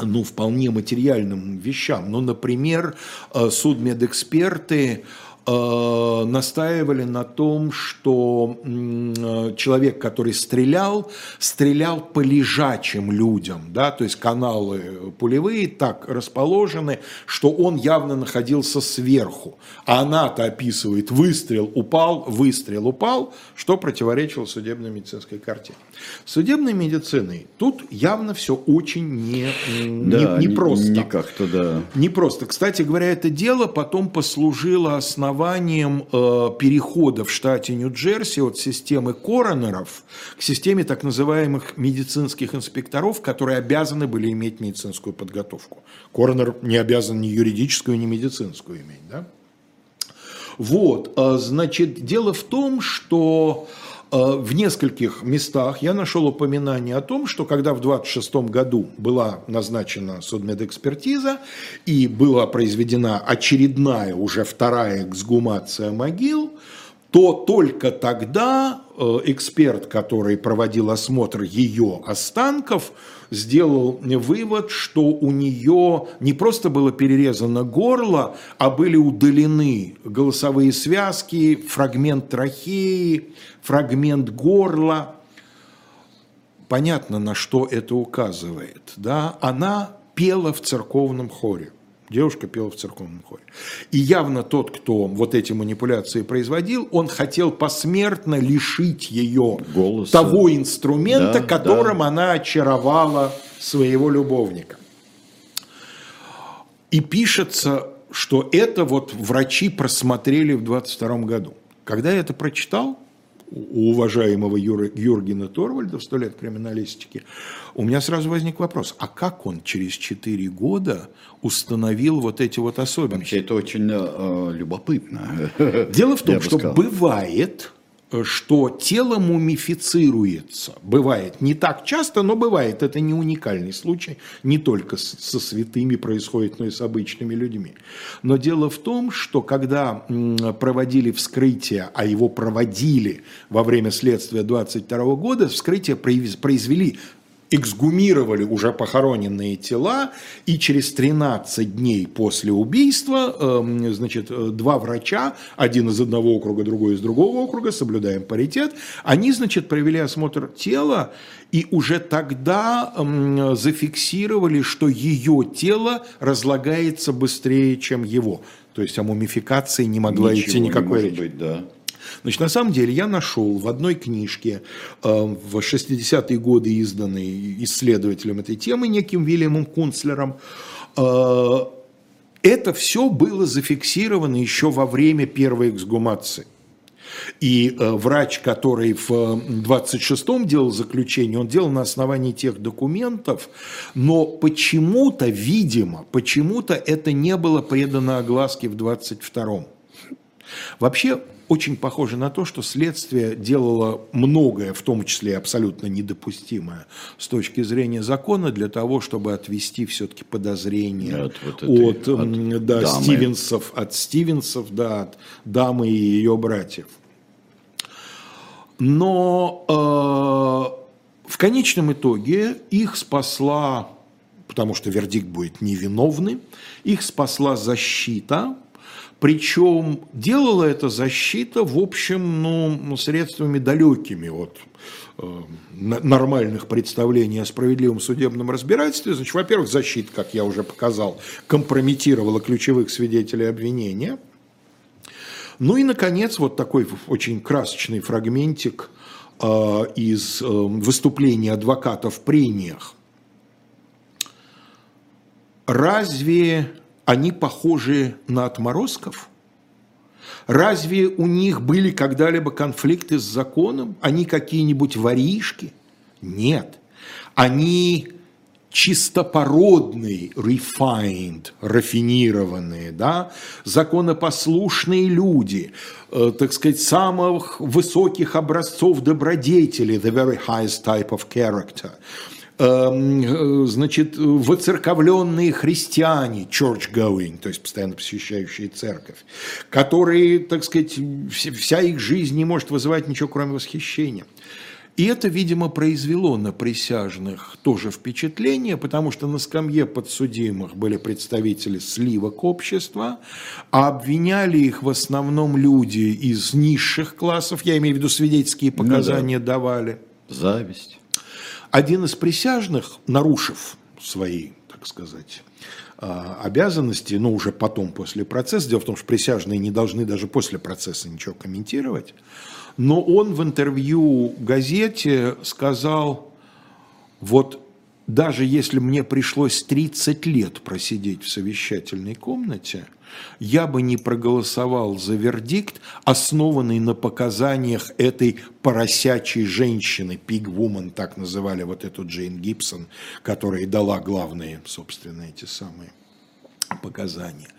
ну, вполне материальным вещам. Ну, например, э, судмедэксперты настаивали на том, что э, человек, который стрелял, стрелял по лежачим людям, да, то есть каналы пулевые так расположены, что он явно находился сверху, а она-то описывает выстрел упал, выстрел упал, что противоречило судебной медицинской картине. Судебной медициной тут явно все очень не, да, не, не просто. Не как-то, да. Не просто. Кстати говоря, это дело потом послужило основанием основанием э, перехода в штате Нью-Джерси от системы коронеров к системе так называемых медицинских инспекторов, которые обязаны были иметь медицинскую подготовку. Коронер не обязан ни юридическую, ни медицинскую иметь. Да? Вот, э, значит, дело в том, что в нескольких местах я нашел упоминание о том, что когда в 26 году была назначена судмедэкспертиза и была произведена очередная, уже вторая эксгумация могил, то только тогда э, эксперт, который проводил осмотр ее останков, сделал вывод, что у нее не просто было перерезано горло, а были удалены голосовые связки, фрагмент трахеи, фрагмент горла. Понятно, на что это указывает. Да? Она пела в церковном хоре. Девушка пела в церковном хоре. И явно тот, кто вот эти манипуляции производил, он хотел посмертно лишить ее Голоса. того инструмента, да, которым да. она очаровала своего любовника. И пишется, что это вот врачи просмотрели в 22 году. Когда я это прочитал, у уважаемого Юр, Юргена Торвальда в «Сто лет криминалистики», у меня сразу возник вопрос, а как он через 4 года установил вот эти вот особенности? Вообще это очень э, любопытно. Дело в том, что бывает что тело мумифицируется. Бывает не так часто, но бывает. Это не уникальный случай. Не только со святыми происходит, но и с обычными людьми. Но дело в том, что когда проводили вскрытие, а его проводили во время следствия 22 года, вскрытие произвели эксгумировали уже похороненные тела, и через 13 дней после убийства, эм, значит, два врача, один из одного округа, другой из другого округа, соблюдаем паритет, они, значит, провели осмотр тела, и уже тогда эм, зафиксировали, что ее тело разлагается быстрее, чем его. То есть о мумификации не могла Ничего идти никакой не может быть, да. Значит, на самом деле я нашел в одной книжке э, в 60-е годы изданной исследователем этой темы, неким Вильямом Кунцлером, э, это все было зафиксировано еще во время первой эксгумации. И э, врач, который в 26-м делал заключение, он делал на основании тех документов, но почему-то, видимо, почему-то это не было предано огласке в 22-м. Вообще, очень похоже на то, что следствие делало многое, в том числе абсолютно недопустимое с точки зрения закона, для того, чтобы отвести все-таки подозрения от, вот этой, от, от да, Стивенсов, от Стивенсов, да, от дамы и ее братьев. Но э, в конечном итоге их спасла, потому что вердикт будет невиновный, их спасла защита, причем делала эта защита, в общем, ну, средствами далекими от э, нормальных представлений о справедливом судебном разбирательстве. Значит, во-первых, защита, как я уже показал, компрометировала ключевых свидетелей обвинения. Ну и, наконец, вот такой очень красочный фрагментик э, из э, выступления адвоката в прениях. Разве они похожи на отморозков? Разве у них были когда-либо конфликты с законом? Они какие-нибудь воришки? Нет. Они чистопородные, refined, рафинированные, да, законопослушные люди, э, так сказать, самых высоких образцов добродетели, the very highest type of character – значит, воцерковленные христиане, church-going, то есть постоянно посещающие церковь, которые, так сказать, вся их жизнь не может вызывать ничего, кроме восхищения. И это, видимо, произвело на присяжных тоже впечатление, потому что на скамье подсудимых были представители сливок общества, а обвиняли их в основном люди из низших классов, я имею в виду свидетельские показания ну, да. давали. Зависть. Один из присяжных, нарушив свои, так сказать, а, обязанности, но уже потом, после процесса, дело в том, что присяжные не должны даже после процесса ничего комментировать, но он в интервью газете сказал, вот даже если мне пришлось 30 лет просидеть в совещательной комнате, я бы не проголосовал за вердикт, основанный на показаниях этой поросячей женщины, пиг-вумен, так называли вот эту Джейн Гибсон, которая и дала главные, собственно, эти самые показания.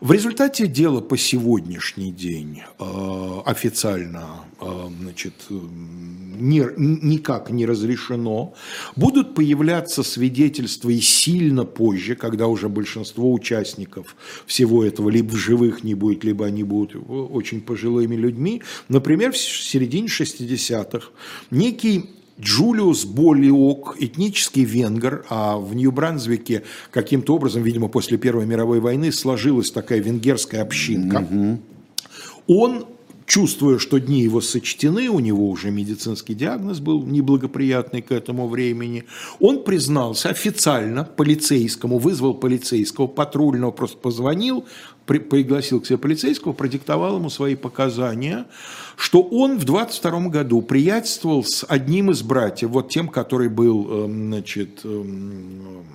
В результате дела по сегодняшний день э, официально э, значит, никак не разрешено. Будут появляться свидетельства и сильно позже, когда уже большинство участников всего этого либо в живых не будет, либо они будут очень пожилыми людьми. Например, в середине 60-х некий Джулиус Болиок, этнический венгер, а в Нью-Брансвике каким-то образом, видимо, после Первой мировой войны сложилась такая венгерская общинка. Угу. Он чувствуя, что дни его сочтены, у него уже медицинский диагноз был неблагоприятный к этому времени, он признался официально полицейскому, вызвал полицейского, патрульного, просто позвонил, при, пригласил к себе полицейского, продиктовал ему свои показания, что он в 22 году приятельствовал с одним из братьев, вот тем, который был, эм, значит, эм,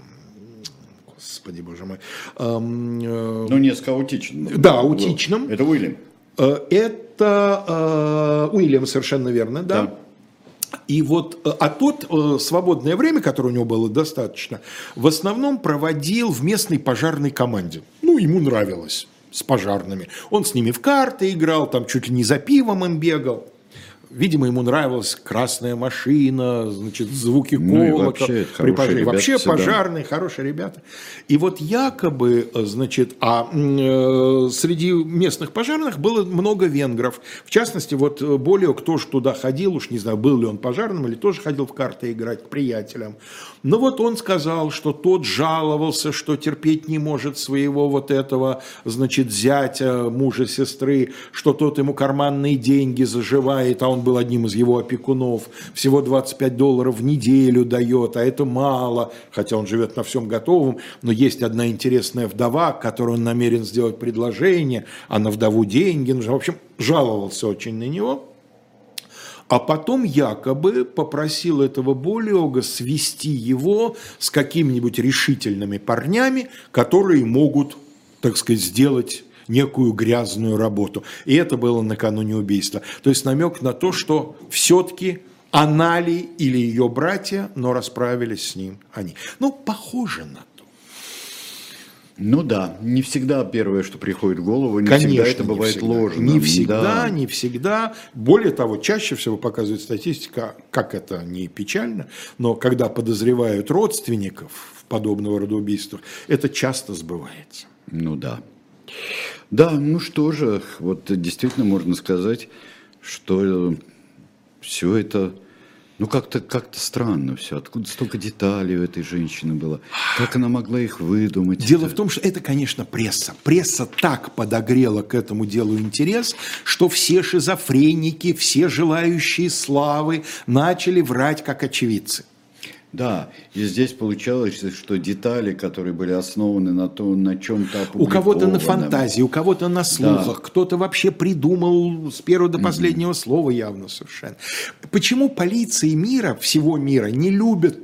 господи боже мой. Эм, э, ну, несколько аутичным. Да, аутичным. Это Уильям. Э, это э, Уильям, совершенно верно, да. да. И вот, э, а тот свободное время, которое у него было достаточно, в основном проводил в местной пожарной команде. Ну, ему нравилось с пожарными. Он с ними в карты играл, там чуть ли не за пивом им бегал. Видимо, ему нравилась красная машина, значит, звуки ну, колокола. при пожаре. Вообще всегда. пожарные, хорошие ребята. И вот якобы, значит, а э, среди местных пожарных было много венгров. В частности, вот более кто ж туда ходил, уж не знаю, был ли он пожарным или тоже ходил в карты играть к приятелям. Но вот он сказал, что тот жаловался, что терпеть не может своего вот этого, значит, зятя, мужа, сестры, что тот ему карманные деньги заживает, а он был одним из его опекунов, всего 25 долларов в неделю дает, а это мало, хотя он живет на всем готовом, но есть одна интересная вдова, которой он намерен сделать предложение, а на вдову деньги нужно. В общем, жаловался очень на него. А потом якобы попросил этого Болиога свести его с какими-нибудь решительными парнями, которые могут, так сказать, сделать некую грязную работу. И это было накануне убийства. То есть намек на то, что все-таки она ли или ее братья, но расправились с ним они. Ну, похоже на. Ну да, не всегда первое, что приходит в голову, не Конечно, всегда это бывает всегда. ложно. Не всегда, да. не всегда. Более того, чаще всего показывает статистика, как это не печально, но когда подозревают родственников в подобного рода убийствах, это часто сбывается. Ну да. Да, ну что же, вот действительно можно сказать, что все это, ну как-то как странно все. Откуда столько деталей у этой женщины было? Как она могла их выдумать? Дело в том, что это, конечно, пресса. Пресса так подогрела к этому делу интерес, что все шизофреники, все желающие славы начали врать как очевидцы. Да, и здесь получалось, что детали, которые были основаны на том, на чем-то У кого-то на фантазии, у кого-то на слухах, да. кто-то вообще придумал с первого до последнего mm-hmm. слова явно совершенно. Почему полиции мира, всего мира, не любят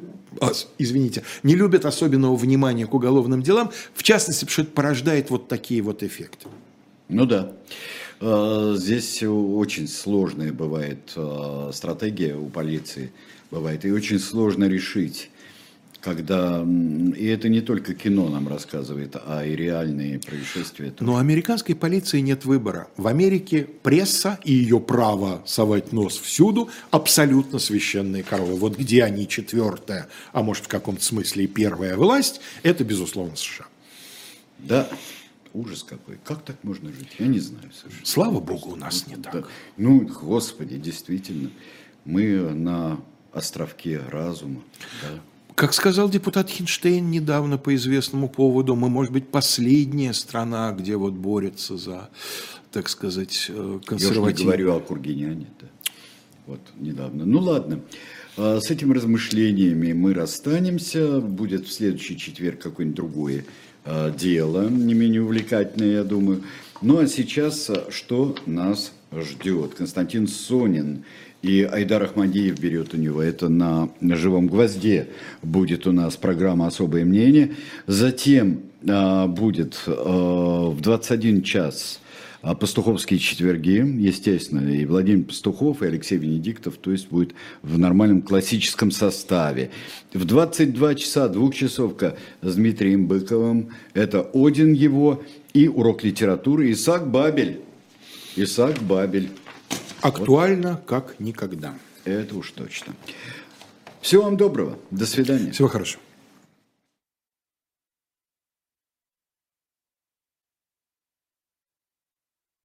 извините, не любят особенного внимания к уголовным делам, в частности, потому что это порождает вот такие вот эффекты. Ну да. А, здесь очень сложная бывает а, стратегия у полиции бывает. И очень сложно решить, когда... И это не только кино нам рассказывает, а и реальные происшествия. Тоже. Но американской полиции нет выбора. В Америке пресса и ее право совать нос всюду абсолютно священные коровы. Вот где они четвертая, а может в каком-то смысле и первая власть, это, безусловно, США. Да, Ужас какой. Как так можно жить? Я не знаю совершенно. Слава Богу, у нас не так. Да. Ну, Господи, действительно. Мы на островке разума. Да? Как сказал депутат Хинштейн недавно по известному поводу, мы, может быть, последняя страна, где вот борется за, так сказать, консервативность. Я уж не говорю о Кургиняне. Да. Вот, недавно. Ну, ладно. А, с этими размышлениями мы расстанемся. Будет в следующий четверг какое-нибудь другое дело, не менее увлекательное, я думаю. Ну, а сейчас а, что нас ждет? Константин Сонин и Айдар Ахмадиев берет у него это на, на живом гвозде. Будет у нас программа «Особое мнение». Затем а, будет а, в 21 час пастуховские четверги, естественно, и Владимир Пастухов, и Алексей Венедиктов, то есть будет в нормальном классическом составе. В 22 часа двухчасовка с Дмитрием Быковым, это Один его и урок литературы Исаак Бабель. Исаак Бабель. Актуально, вот. как никогда. Это уж точно. Всего вам доброго. До свидания. Всего хорошего.